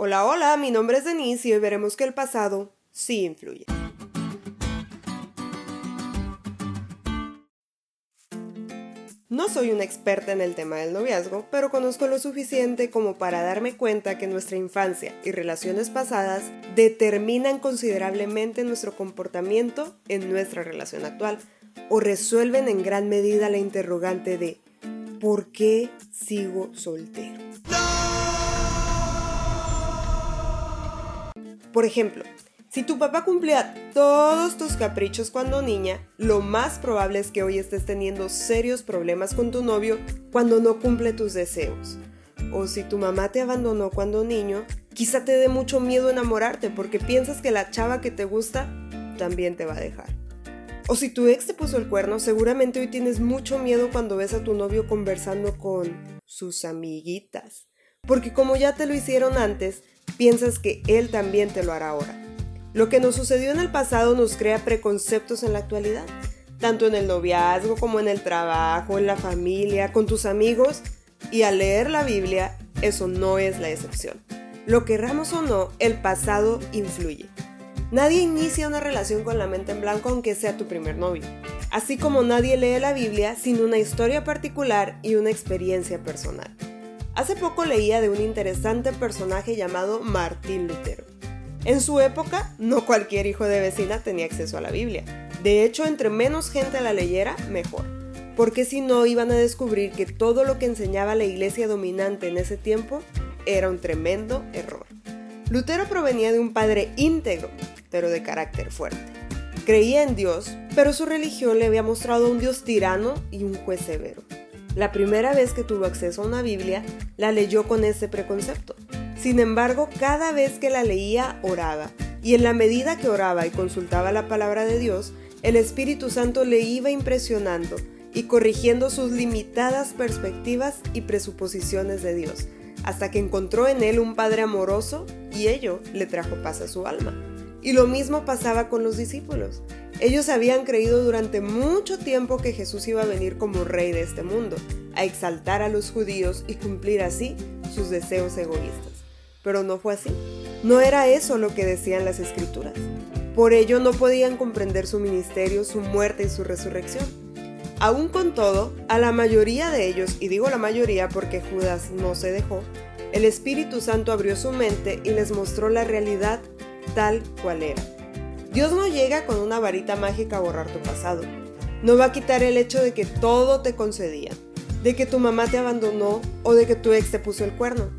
Hola, hola, mi nombre es Denise y hoy veremos que el pasado sí influye. No soy una experta en el tema del noviazgo, pero conozco lo suficiente como para darme cuenta que nuestra infancia y relaciones pasadas determinan considerablemente nuestro comportamiento en nuestra relación actual o resuelven en gran medida la interrogante de ¿por qué sigo soltero? Por ejemplo, si tu papá cumplía todos tus caprichos cuando niña, lo más probable es que hoy estés teniendo serios problemas con tu novio cuando no cumple tus deseos. O si tu mamá te abandonó cuando niño, quizá te dé mucho miedo enamorarte porque piensas que la chava que te gusta también te va a dejar. O si tu ex te puso el cuerno, seguramente hoy tienes mucho miedo cuando ves a tu novio conversando con sus amiguitas. Porque como ya te lo hicieron antes, piensas que él también te lo hará ahora. Lo que nos sucedió en el pasado nos crea preconceptos en la actualidad, tanto en el noviazgo como en el trabajo, en la familia, con tus amigos, y al leer la Biblia, eso no es la excepción. Lo querramos o no, el pasado influye. Nadie inicia una relación con la mente en blanco aunque sea tu primer novio, así como nadie lee la Biblia sin una historia particular y una experiencia personal. Hace poco leía de un interesante personaje llamado Martín Lutero. En su época, no cualquier hijo de vecina tenía acceso a la Biblia. De hecho, entre menos gente la leyera, mejor. Porque si no, iban a descubrir que todo lo que enseñaba la iglesia dominante en ese tiempo era un tremendo error. Lutero provenía de un padre íntegro, pero de carácter fuerte. Creía en Dios, pero su religión le había mostrado un Dios tirano y un juez severo. La primera vez que tuvo acceso a una Biblia, la leyó con ese preconcepto. Sin embargo, cada vez que la leía, oraba, y en la medida que oraba y consultaba la palabra de Dios, el Espíritu Santo le iba impresionando y corrigiendo sus limitadas perspectivas y presuposiciones de Dios, hasta que encontró en él un Padre amoroso y ello le trajo paz a su alma. Y lo mismo pasaba con los discípulos. Ellos habían creído durante mucho tiempo que Jesús iba a venir como rey de este mundo, a exaltar a los judíos y cumplir así sus deseos egoístas. Pero no fue así. No era eso lo que decían las escrituras. Por ello no podían comprender su ministerio, su muerte y su resurrección. Aún con todo, a la mayoría de ellos, y digo la mayoría porque Judas no se dejó, el Espíritu Santo abrió su mente y les mostró la realidad tal cual era. Dios no llega con una varita mágica a borrar tu pasado. No va a quitar el hecho de que todo te concedía, de que tu mamá te abandonó o de que tu ex te puso el cuerno.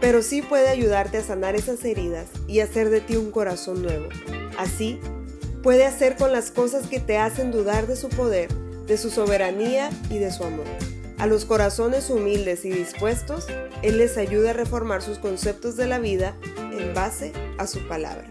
Pero sí puede ayudarte a sanar esas heridas y hacer de ti un corazón nuevo. Así, puede hacer con las cosas que te hacen dudar de su poder, de su soberanía y de su amor. A los corazones humildes y dispuestos, Él les ayuda a reformar sus conceptos de la vida en base a su palabra.